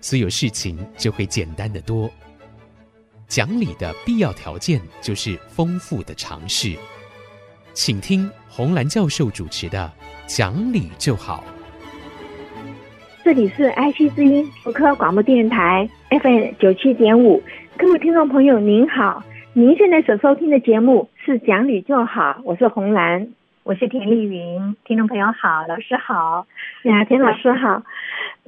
所有事情就会简单的多。讲理的必要条件就是丰富的尝试。请听红兰教授主持的《讲理就好》。这里是 IC 之音福科广播电台 FM 九七点五，各位听众朋友您好，您现在所收听的节目是《讲理就好》，我是红兰，我是田丽云，听众朋友好，老师好，呀，田老师好。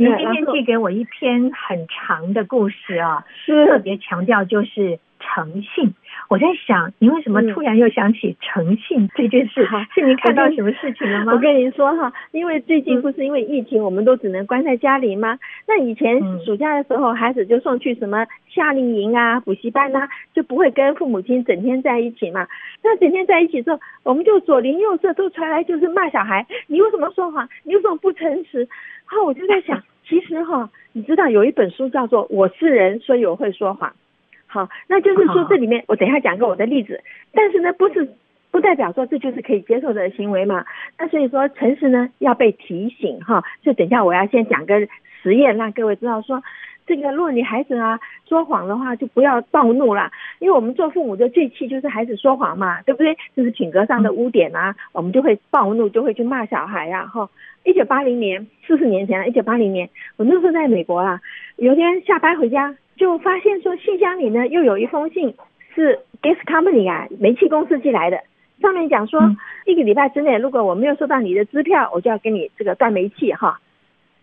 您今天寄给我一篇很长的故事啊，是特别强调就是诚信。我在想，您为什么突然又想起诚信这件事？嗯，是您看到什么事情了吗？我跟您说哈，因为最近不是因为疫情，我们都只能关在家里吗？那以前暑假的时候，孩子就送去什么夏令营啊、补习班啊，就不会跟父母亲整天在一起嘛。那整天在一起之后，我们就左邻右舍都传来就是骂小孩，你为什么说谎？你为什么不诚实？然后我就在想，其实哈，你知道有一本书叫做《我是人，所以我会说谎》。好，那就是说这里面我等一下讲个我的例子，但是呢，不是不代表说这就是可以接受的行为嘛。那所以说诚实呢要被提醒哈，就等一下我要先讲个实验，让各位知道说，这个如果你孩子啊说谎的话，就不要暴怒啦，因为我们做父母的最气就是孩子说谎嘛，对不对？就是品格上的污点啊，我们就会暴怒，就会去骂小孩呀。哈，一九八零年，四十年前了，一九八零年，我那时候在美国啊，有天下班回家。就发现说信箱里呢又有一封信是 gas company 啊煤气公司寄来的，上面讲说一个礼拜之内如果我没有收到你的支票，我就要给你这个断煤气哈。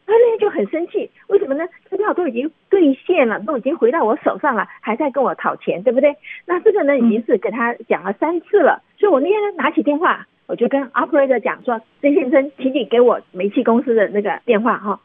他那天就很生气，为什么呢？支票都已经兑现了，都已经回到我手上了，还在跟我讨钱，对不对？那这个呢已经是给他讲了三次了，所以我那天呢拿起电话，我就跟 operator 讲说：“曾先生，请你给我煤气公司的那个电话哈。”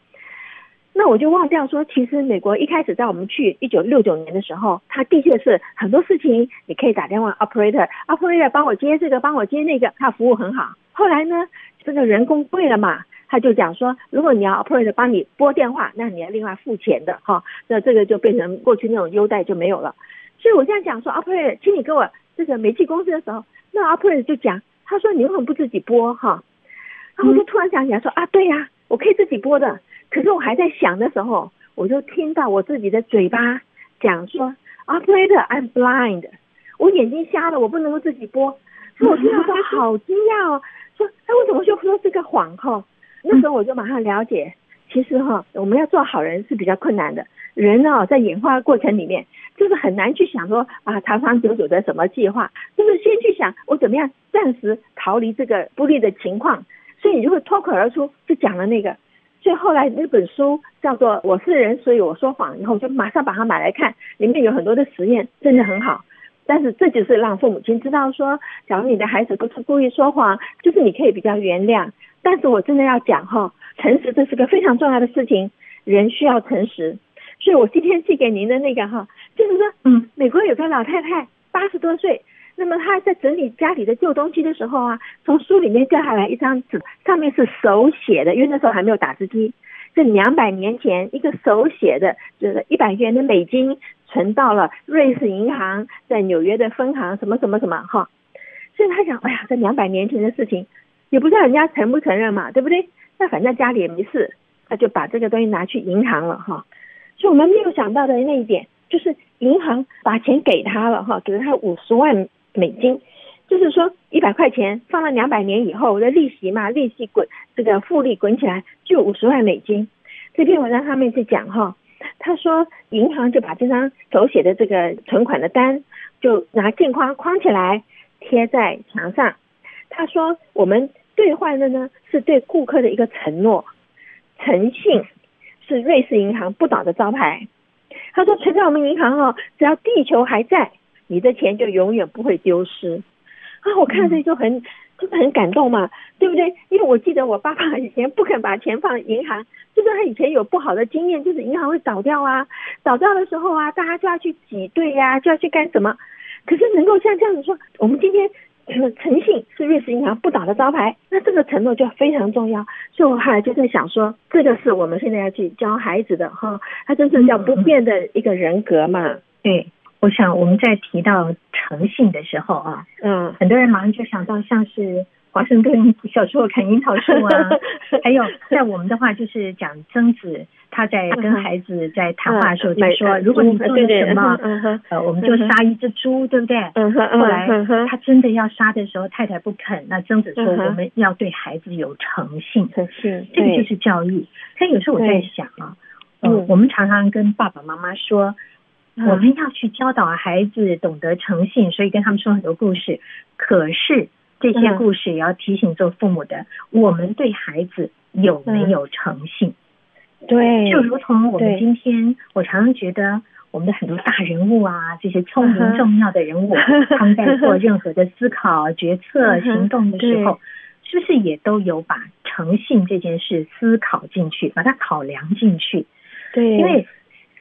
那我就忘掉说，其实美国一开始在我们去一九六九年的时候，他的确是很多事情你可以打电话 operator，operator 帮我接这个，帮我接那个，他服务很好。后来呢，这个人工贵了嘛，他就讲说，如果你要 operator 帮你拨电话，那你要另外付钱的哈。那这个就变成过去那种优待就没有了。所以我这样讲说，operator，请你给我这个煤气公司的时候，那 operator 就讲，他说你为什么不自己拨哈？然后我就突然想起来说啊，对呀，我可以自己拨的。可是我还在想的时候，我就听到我自己的嘴巴讲说：“Operator, I'm blind，我眼睛瞎了，我不能够自己拨。”所以我听到说好惊讶哦，说哎为什么就说这个谎哈？那时候我就马上了解，其实哈，我们要做好人是比较困难的。人呢，在演化过程里面，就是很难去想说啊，长长久久的什么计划，就是先去想我怎么样暂时逃离这个不利的情况，所以你就会脱口而出就讲了那个。所以后来那本书叫做《我是人，所以我说谎》，以后就马上把它买来看，里面有很多的实验，真的很好。但是这就是让父母亲知道说，假如你的孩子不是故意说谎，就是你可以比较原谅。但是我真的要讲哈，诚实这是个非常重要的事情，人需要诚实。所以我今天寄给您的那个哈，就是说，嗯，美国有个老太太，八十多岁。那么她在整理家里的旧东西的时候啊，从书里面掉下来一张纸，上面是手写的，因为那时候还没有打字机，是两百年前一个手写的，就是一百元的美金存到了瑞士银行在纽约的分行，什么什么什么哈。所以她想，哎呀，这两百年前的事情，也不知道人家承不承认嘛，对不对？那反正家里也没事，他就把这个东西拿去银行了哈。所以我们没有想到的那一点，就是银行把钱给他了哈，给了他五十万。美金，就是说一百块钱放了两百年以后的利息嘛，利息滚这个复利滚起来就五十万美金。这篇文章上面是讲哈，他说银行就把这张手写的这个存款的单就拿镜框框起来贴在墙上。他说我们兑换的呢是对顾客的一个承诺，诚信是瑞士银行不倒的招牌。他说存在我们银行哦，只要地球还在。你的钱就永远不会丢失啊！我看着就很就是很感动嘛？对不对？因为我记得我爸爸以前不肯把钱放银行，就是他以前有不好的经验，就是银行会倒掉啊，倒掉的时候啊，大家就要去挤兑呀，就要去干什么？可是能够像这样子说，我们今天 诚信是瑞士银行不倒的招牌，那这个承诺就非常重要。所以我后来就在想说，这个是我们现在要去教孩子的哈，他真正叫不变的一个人格嘛。对，我想我们在提到诚信的时候啊，嗯，很多人马上就想到像是华盛顿小时候砍樱桃树啊，还有在我们的话就是讲曾子。他在跟孩子在谈话的时候就说：“如果你做了什么，呃，我们就杀一只猪，对不对？”后来他真的要杀的时候，太太不肯。那曾子说：“我们要对孩子有诚信，是，这个就是教育。”但有时候我在想啊，嗯，我们常常跟爸爸妈妈说，我们要去教导孩子懂得诚信，所以跟他们说很多故事。可是这些故事也要提醒做父母的，我们对孩子有没有诚信？对，就如同我们今天，我常常觉得我们的很多大人物啊，这些聪明重要的人物，他们在做任何的思考、决策、行动的时候，是不是也都有把诚信这件事思考进去，把它考量进去？对，因为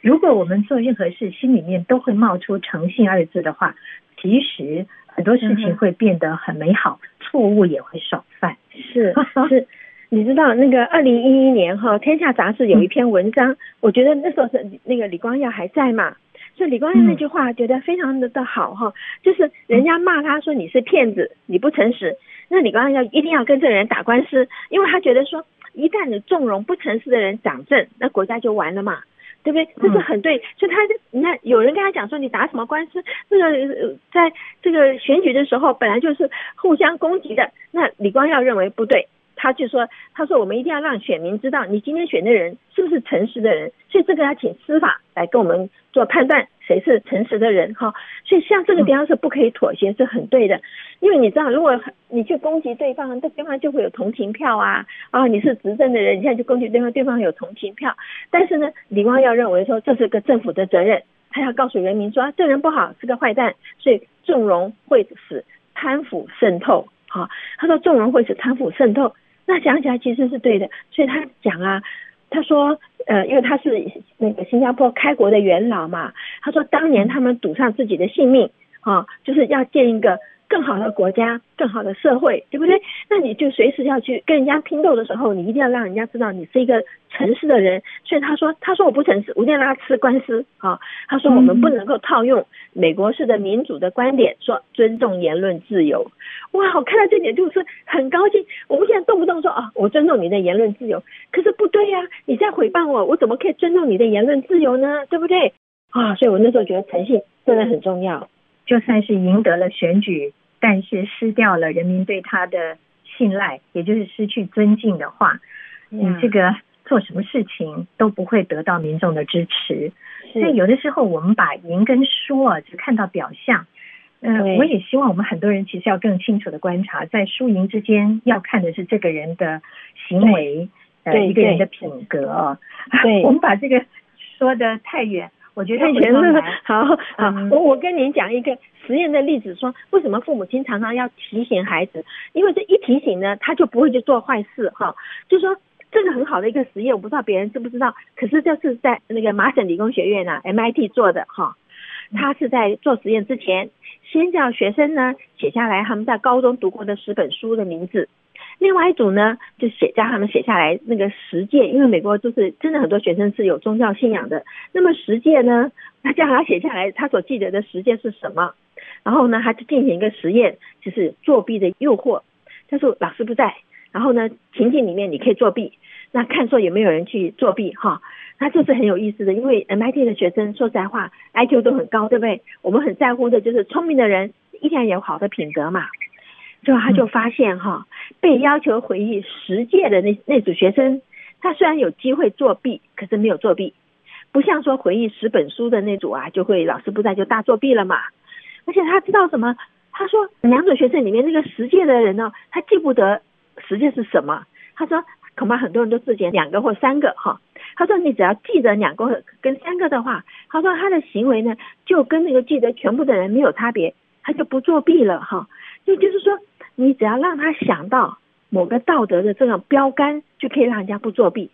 如果我们做任何事，心里面都会冒出诚信二字的话，其实很多事情会变得很美好，错误也会少犯。是 是。你知道那个二零一一年哈，《天下杂志》有一篇文章，我觉得那时候是那个李光耀还在嘛，所以李光耀那句话觉得非常的的好哈，就是人家骂他说你是骗子，你不诚实，那李光耀一定要跟这个人打官司，因为他觉得说一旦你纵容不诚实的人掌政，那国家就完了嘛，对不对？这是很对，所以他你看有人跟他讲说你打什么官司？这个在这个选举的时候本来就是互相攻击的，那李光耀认为不对。他就说：“他说我们一定要让选民知道，你今天选的人是不是诚实的人。所以这个要请司法来跟我们做判断，谁是诚实的人哈。所以像这个地方是不可以妥协，是很对的。因为你知道，如果你去攻击对方，对方就会有同情票啊啊！你是执政的人，你现在去攻击对方，对方有同情票。但是呢，李光耀认为说这是个政府的责任，他要告诉人民说这人不好，是个坏蛋，所以纵容会使贪腐渗透。哈，他说纵容会使贪腐渗透。”那想起来其实是对的，所以他讲啊，他说，呃，因为他是那个新加坡开国的元老嘛，他说当年他们赌上自己的性命，啊，就是要建一个。更好的国家，更好的社会，对不对？那你就随时要去跟人家拼斗的时候，你一定要让人家知道你是一个诚实的人。所以他说，他说我不诚实，我一定要让他吃官司啊。他说我们不能够套用美国式的民主的观点，说尊重言论自由。哇，我看到这点就是很高兴。我们现在动不动说啊，我尊重你的言论自由，可是不对呀，你在诽谤我，我怎么可以尊重你的言论自由呢？对不对？啊，所以我那时候觉得诚信真的很重要，就算是赢得了选举。但是失掉了人民对他的信赖，也就是失去尊敬的话，你这个做什么事情都不会得到民众的支持。所以有的时候我们把赢跟输啊，只看到表象。嗯，我也希望我们很多人其实要更清楚的观察，在输赢之间要看的是这个人的行为，呃，一个人的品格啊。对，我们把这个说的太远。我觉得太全了。好好，我我跟您讲一个实验的例子，说为什么父母亲常常要提醒孩子？因为这一提醒呢，他就不会去做坏事哈。就说这个很好的一个实验，我不知道别人知不知道，可是这是在那个麻省理工学院啊 MIT 做的哈。他是在做实验之前，先叫学生呢写下来他们在高中读过的十本书的名字。另外一组呢，就写叫他们写下来那个十诫，因为美国就是真的很多学生是有宗教信仰的。那么十诫呢，他叫他写下来他所记得的十诫是什么？然后呢，他就进行一个实验，就是作弊的诱惑。他说老师不在，然后呢，情境里面你可以作弊，那看说有没有人去作弊哈？那这是很有意思的，因为 MIT 的学生说实在话，IQ 都很高，对不对？我们很在乎的就是聪明的人一定要有好的品德嘛。最后他就发现哈，被要求回忆十届的那那组学生，他虽然有机会作弊，可是没有作弊，不像说回忆十本书的那组啊，就会老师不在就大作弊了嘛。而且他知道什么？他说两组学生里面那个十届的人呢，他记不得十届是什么。他说恐怕很多人都只记两个或三个哈。他说你只要记得两个跟三个的话，他说他的行为呢就跟那个记得全部的人没有差别，他就不作弊了哈。就就是说。你只要让他想到某个道德的这种标杆，就可以让人家不作弊。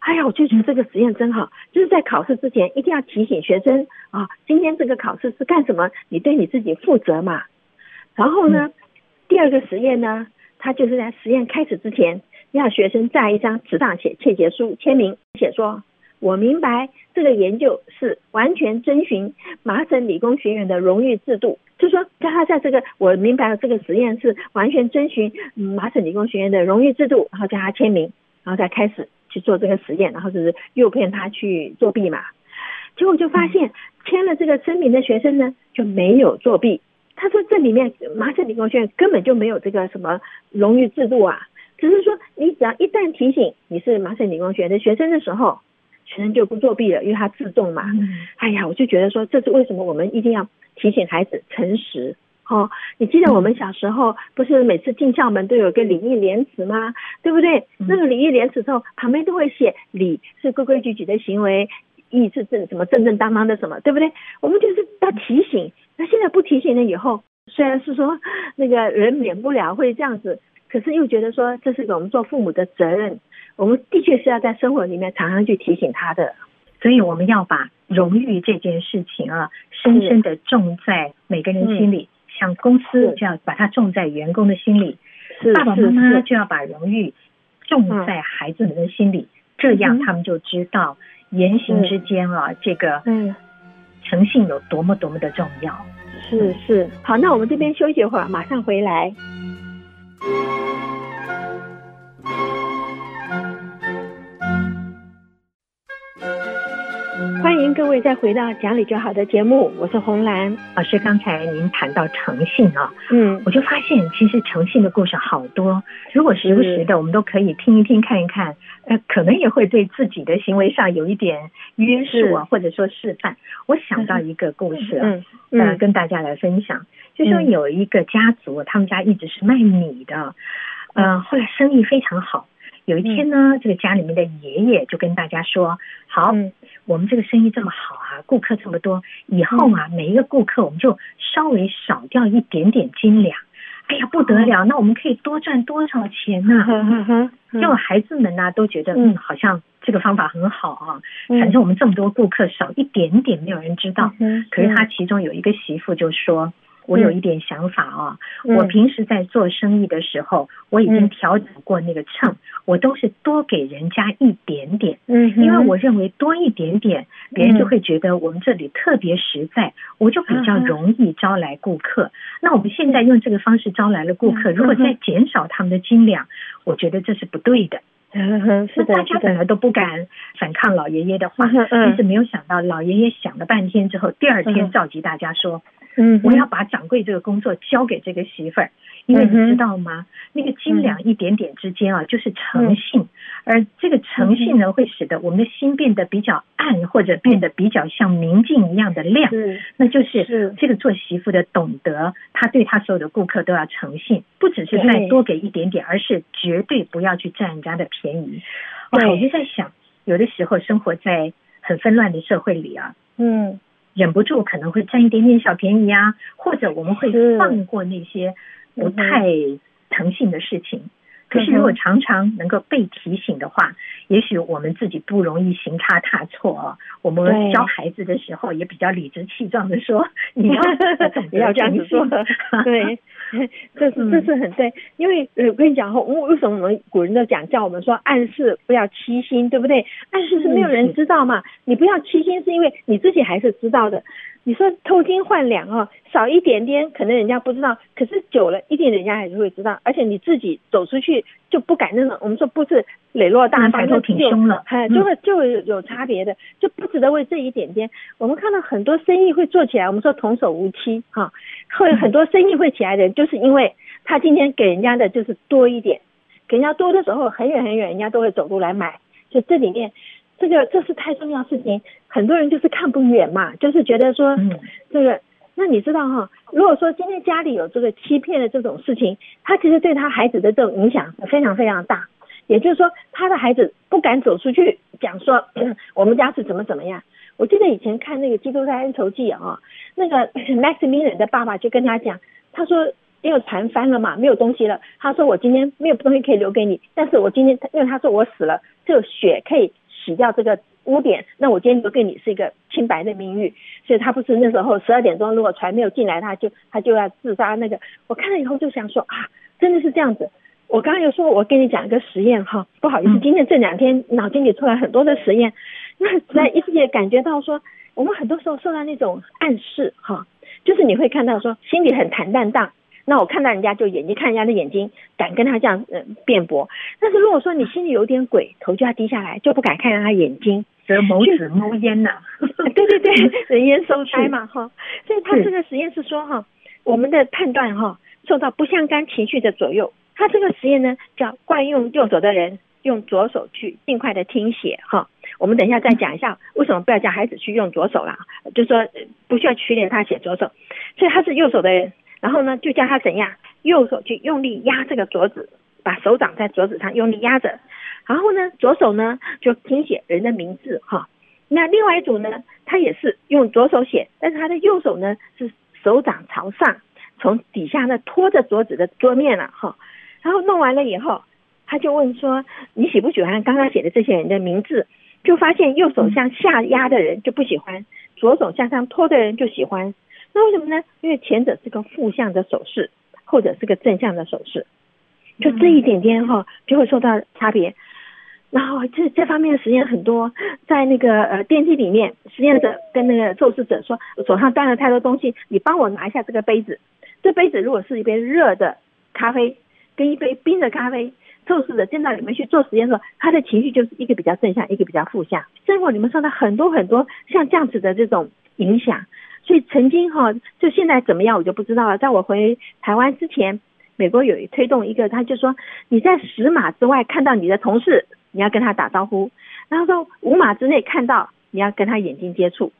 哎呀，我就觉得这个实验真好，就是在考试之前一定要提醒学生啊，今天这个考试是干什么？你对你自己负责嘛。然后呢，第二个实验呢，他就是在实验开始之前，让学生在一张纸上写切结书，签名写说。我明白这个研究是完全遵循麻省理工学院的荣誉制度，就说叫他在这个我明白了这个实验是完全遵循麻省理工学院的荣誉制度，然后叫他签名，然后再开始去做这个实验，然后就是诱骗他去作弊嘛。结果就发现签了这个声明的学生呢就没有作弊。他说这里面麻省理工学院根本就没有这个什么荣誉制度啊，只是说你只要一旦提醒你是麻省理工学院的学生的时候。学生就不作弊了，因为他自重嘛。哎呀，我就觉得说，这是为什么我们一定要提醒孩子诚实。哦，你记得我们小时候不是每次进校门都有个礼义廉耻吗？对不对？那个礼义廉耻之后旁边都会写礼是规规矩矩的行为，义是正什么正正当当的什么，对不对？我们就是要提醒。那现在不提醒了以后，虽然是说那个人免不了会这样子，可是又觉得说这是我们做父母的责任。我们的确是要在生活里面常常去提醒他的，所以我们要把荣誉这件事情啊，深深的种在每个人心里。像公司就要把它种在员工的心里，爸爸妈妈就要把荣誉种在孩子们的心里，这样他们就知道言行之间啊，这个嗯，诚信有多么多么的重要。是是，好，那我们这边休息一会儿，马上回来。各位再回到讲理就好的节目，我是红兰。老师。刚才您谈到诚信啊，嗯，我就发现其实诚信的故事好多，如果时不时的我们都可以听一听看一看，呃，可能也会对自己的行为上有一点约束啊，或者说示范。我想到一个故事啊，呃，跟大家来分享，就说有一个家族，他们家一直是卖米的，呃，后来生意非常好。有一天呢，这个家里面的爷爷就跟大家说：“好，我们这个生意这么好啊，顾客这么多，以后啊，每一个顾客我们就稍微少掉一点点斤两。哎呀，不得了，那我们可以多赚多少钱呢？结果孩子们呢都觉得，嗯，好像这个方法很好啊。反正我们这么多顾客，少一点点没有人知道。可是他其中有一个媳妇就说。”我有一点想法啊，嗯、我平时在做生意的时候，嗯、我已经调整过那个秤，我都是多给人家一点点，嗯，因为我认为多一点点，别人就会觉得我们这里特别实在，我就比较容易招来顾客。那我们现在用这个方式招来了顾客，如果再减少他们的斤两，我觉得这是不对的。嗯哼，是的，大家本来都不敢反抗老爷爷的话，但是没有想到老爷爷想了半天之后，第二天召集大家说。嗯，我要把掌柜这个工作交给这个媳妇儿，因为你知道吗？那个斤两一点点之间啊，就是诚信，而这个诚信呢，会使得我们的心变得比较暗，或者变得比较像明镜一样的亮。那就是这个做媳妇的懂得，她对她所有的顾客都要诚信，不只是再多给一点点，而是绝对不要去占人家的便宜。我就在想，有的时候生活在很纷乱的社会里啊，嗯。忍不住可能会占一点点小便宜啊，或者我们会放过那些不太诚信的事情。可是如果常常能够被提醒的话，也许我们自己不容易行差踏错啊。我们教孩子的时候也比较理直气壮的说：“ 你要 不要这样子说？” 对，这是这是很对。因为我跟你讲哈，为什么我们古人都讲叫我们说暗示不要欺心，对不对？暗示是没有人知道嘛，你不要欺心，是因为你自己还是知道的。你说偷斤换两哦，少一点点，可能人家不知道，可是久了一定人家还是会知道。而且你自己走出去就不敢那种，我们说不是磊落大方，就挺凶了，哎，就会就会有差别的，就不值得为这一点点。我们看到很多生意会做起来，我们说童叟无欺哈，会很多生意会起来的，就是因为他今天给人家的就是多一点，给人家多的时候，很远很远，人家都会走路来买，就这里面。这个这是太重要的事情，很多人就是看不远嘛，就是觉得说，这个，那你知道哈，如果说今天家里有这个欺骗的这种事情，他其实对他孩子的这种影响非常非常大，也就是说，他的孩子不敢走出去讲说，我们家是怎么怎么样。我记得以前看那个《基督山恩仇记》啊，那个 Maximilian 的爸爸就跟他讲，他说。因为船翻了嘛，没有东西了。他说我今天没有东西可以留给你，但是我今天因为他说我死了，这个血可以洗掉这个污点，那我今天留给你是一个清白的名誉。所以他不是那时候十二点钟，如果船没有进来，他就他就要自杀。那个我看了以后就想说啊，真的是这样子。我刚刚又说我跟你讲一个实验哈，不好意思，今天这两天脑筋里出来很多的实验，那在一直也感觉到说，我们很多时候受到那种暗示哈，就是你会看到说心里很坦荡荡，那我看到人家就眼睛看人家的眼睛，敢跟他这样嗯辩驳。但是如果说你心里有点鬼，头就要低下来，就不敢看他眼睛。则谋子谋烟呐，对 对对，人烟 收灾嘛哈，所以他这个实验是说哈，我们的判断哈受到不相干情绪的左右。他这个实验呢叫惯用右手的人用左手去尽快的听写哈。我们等一下再讲一下为什么不要叫孩子去用左手啦，就说不需要训练他写左手。所以他是右手的人，然后呢就叫他怎样右手去用力压这个桌子，把手掌在桌子上用力压着。然后呢，左手呢就听写人的名字哈。那另外一组呢，他也是用左手写，但是他的右手呢是手掌朝上，从底下呢托着桌子的桌面了哈。然后弄完了以后，他就问说：“你喜不喜欢刚刚写的这些人的名字？”就发现右手向下压的人就不喜欢，左手向上托的人就喜欢。那为什么呢？因为前者是个负向的手势，后者是个正向的手势，就这一点点哈就会受到差别。然后这这方面的实验很多，在那个呃电梯里面，实验者跟那个受试者说：“手上端了太多东西，你帮我拿一下这个杯子。这杯子如果是一杯热的咖啡，跟一杯冰的咖啡，受试者进到里面去做实验的时候，他的情绪就是一个比较正向，一个比较负向。生活里面受到很多很多像这样子的这种影响，所以曾经哈，就现在怎么样我就不知道了。在我回台湾之前，美国有一推动一个，他就说你在十码之外看到你的同事。你要跟他打招呼，然后说五码之内看到你要跟他眼睛接触，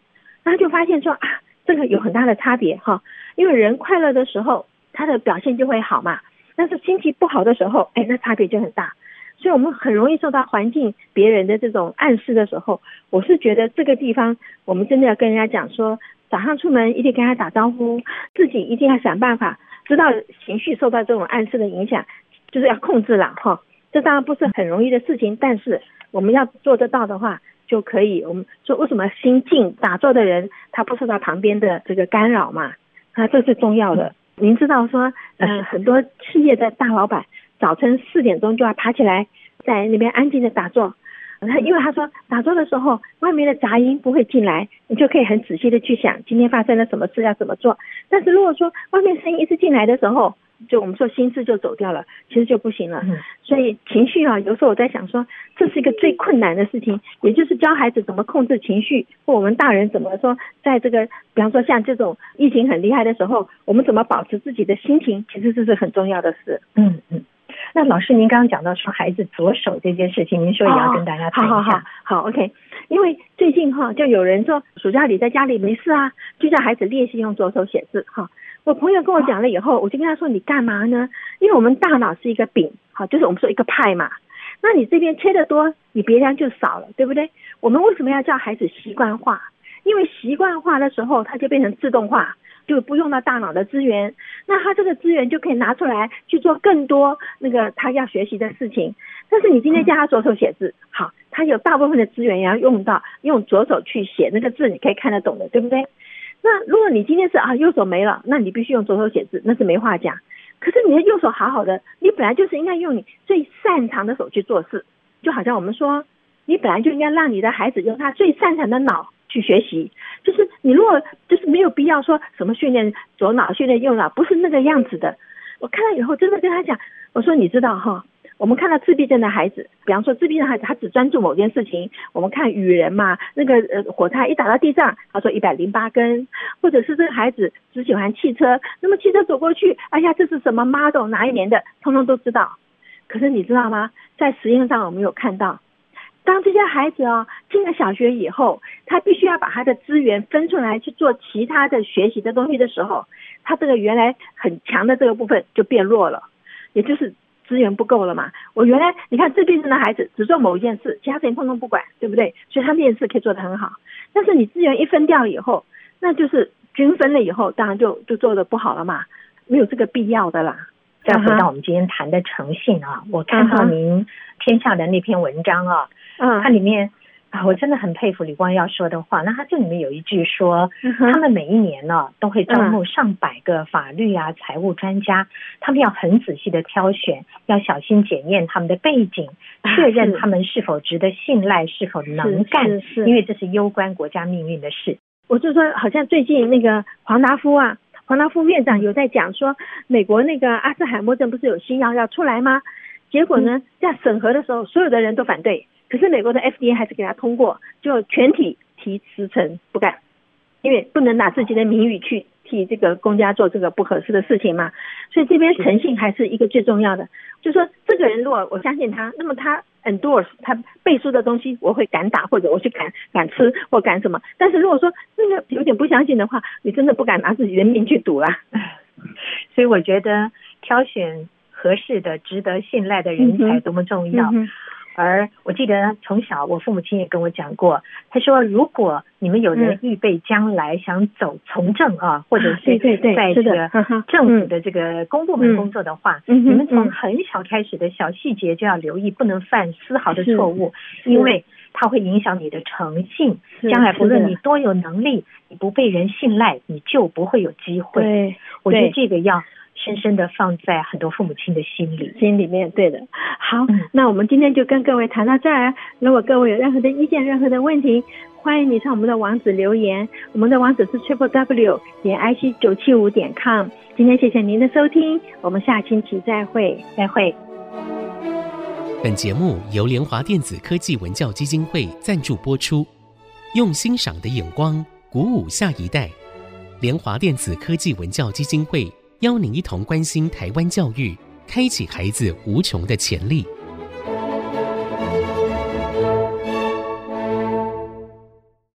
然后就发现说啊，这个有很大的差别哈，因为人快乐的时候他的表现就会好嘛，但是心情不好的时候，哎，那差别就很大，所以我们很容易受到环境别人的这种暗示的时候，我是觉得这个地方我们真的要跟人家讲说，早上出门一定跟他打招呼，自己一定要想办法知道情绪受到这种暗示的影响，就是要控制了哈。这当然不是很容易的事情，但是我们要做得到的话，就可以。我们说为什么心静打坐的人，他不受到旁边的这个干扰嘛？啊，这是重要的。您知道说，呃，很多企业的大老板早晨四点钟就要爬起来，在那边安静的打坐。他因为他说打坐的时候，外面的杂音不会进来，你就可以很仔细的去想今天发生了什么事，要怎么做。但是如果说外面声音一直进来的时候，就我们说心智就走掉了，其实就不行了。所以情绪啊，有时候我在想说，这是一个最困难的事情，也就是教孩子怎么控制情绪，或我们大人怎么说，在这个比方说像这种疫情很厉害的时候，我们怎么保持自己的心情，其实这是很重要的事。嗯嗯。那老师，您刚刚讲到说孩子左手这件事情，您说也要跟大家谈一下。好好好，好 OK。因为最近哈，就有人说暑假里在家里没事啊，就叫孩子练习用左手写字哈。我朋友跟我讲了以后，我就跟他说：“你干嘛呢？因为我们大脑是一个饼，好，就是我们说一个派嘛。那你这边切得多，你别人就少了，对不对？我们为什么要叫孩子习惯化？因为习惯化的时候，它就变成自动化，就不用到大脑的资源。那他这个资源就可以拿出来去做更多那个他要学习的事情。但是你今天叫他左手写字，好，他有大部分的资源要用到用左手去写那个字，你可以看得懂的，对不对？”那如果你今天是啊右手没了，那你必须用左手写字，那是没话讲。可是你的右手好好的，你本来就是应该用你最擅长的手去做事，就好像我们说，你本来就应该让你的孩子用他最擅长的脑去学习。就是你如果就是没有必要说什么训练左脑训练右脑，不是那个样子的。我看了以后真的跟他讲，我说你知道哈。我们看到自闭症的孩子，比方说自闭症孩子，他只专注某件事情。我们看雨人嘛，那个呃火柴一打到地上，他说一百零八根，或者是这个孩子只喜欢汽车，那么汽车走过去，哎呀，这是什么 model 哪一年的，通通都知道。可是你知道吗？在实验上我们有看到，当这些孩子哦进了小学以后，他必须要把他的资源分出来去做其他的学习的东西的时候，他这个原来很强的这个部分就变弱了，也就是。资源不够了嘛？我原来你看自闭症的孩子只做某一件事，其他事情通通不管，对不对？所以他那件事可以做得很好。但是你资源一分掉以后，那就是均分了以后，当然就就做得不好了嘛。没有这个必要的啦。再回到我们今天谈的诚信啊，我看到您天下的那篇文章啊，嗯，它里面。啊，我真的很佩服李光耀说的话。那他这里面有一句说，他们每一年呢都会招募上百个法律啊、财务专家，他们要很仔细的挑选，要小心检验他们的背景，确认他们是否值得信赖，是否能干，因为这是攸关国家命运的事。我就说，好像最近那个黄达夫啊，黄达夫院长有在讲说，美国那个阿兹海默症不是有新药要出来吗？结果呢，在审核的时候，所有的人都反对。可是美国的 FDA 还是给他通过，就全体提辞呈不干，因为不能拿自己的名誉去替这个公家做这个不合适的事情嘛。所以这边诚信还是一个最重要的。就说这个人如果我相信他，那么他 endorse 他背书的东西，我会敢打或者我去敢敢吃或敢什么。但是如果说那个有点不相信的话，你真的不敢拿自己的命去赌啦。所以我觉得挑选合适的、值得信赖的人才多么重要。嗯而我记得从小，我父母亲也跟我讲过，他说，如果你们有人预备将来想走从政啊，或者是在这个政府的这个公部门工作的话，你们从很小开始的小细节就要留意，不能犯丝毫的错误，因为它会影响你的诚信。将来不论你多有能力，你不被人信赖，你就不会有机会。我觉得这个要。深深的放在很多父母亲的心里，心里面，对的。好，那我们今天就跟各位谈到这儿。如果各位有任何的意见、任何的问题，欢迎你上我们的网址留言。我们的网址是 triple w 点 i c 九七五点 com。今天谢谢您的收听，我们下星期再会，再会。本节目由联华电子科技文教基金会赞助播出，用欣赏的眼光鼓舞下一代。联华电子科技文教基金会。邀您一同关心台湾教育，开启孩子无穷的潜力。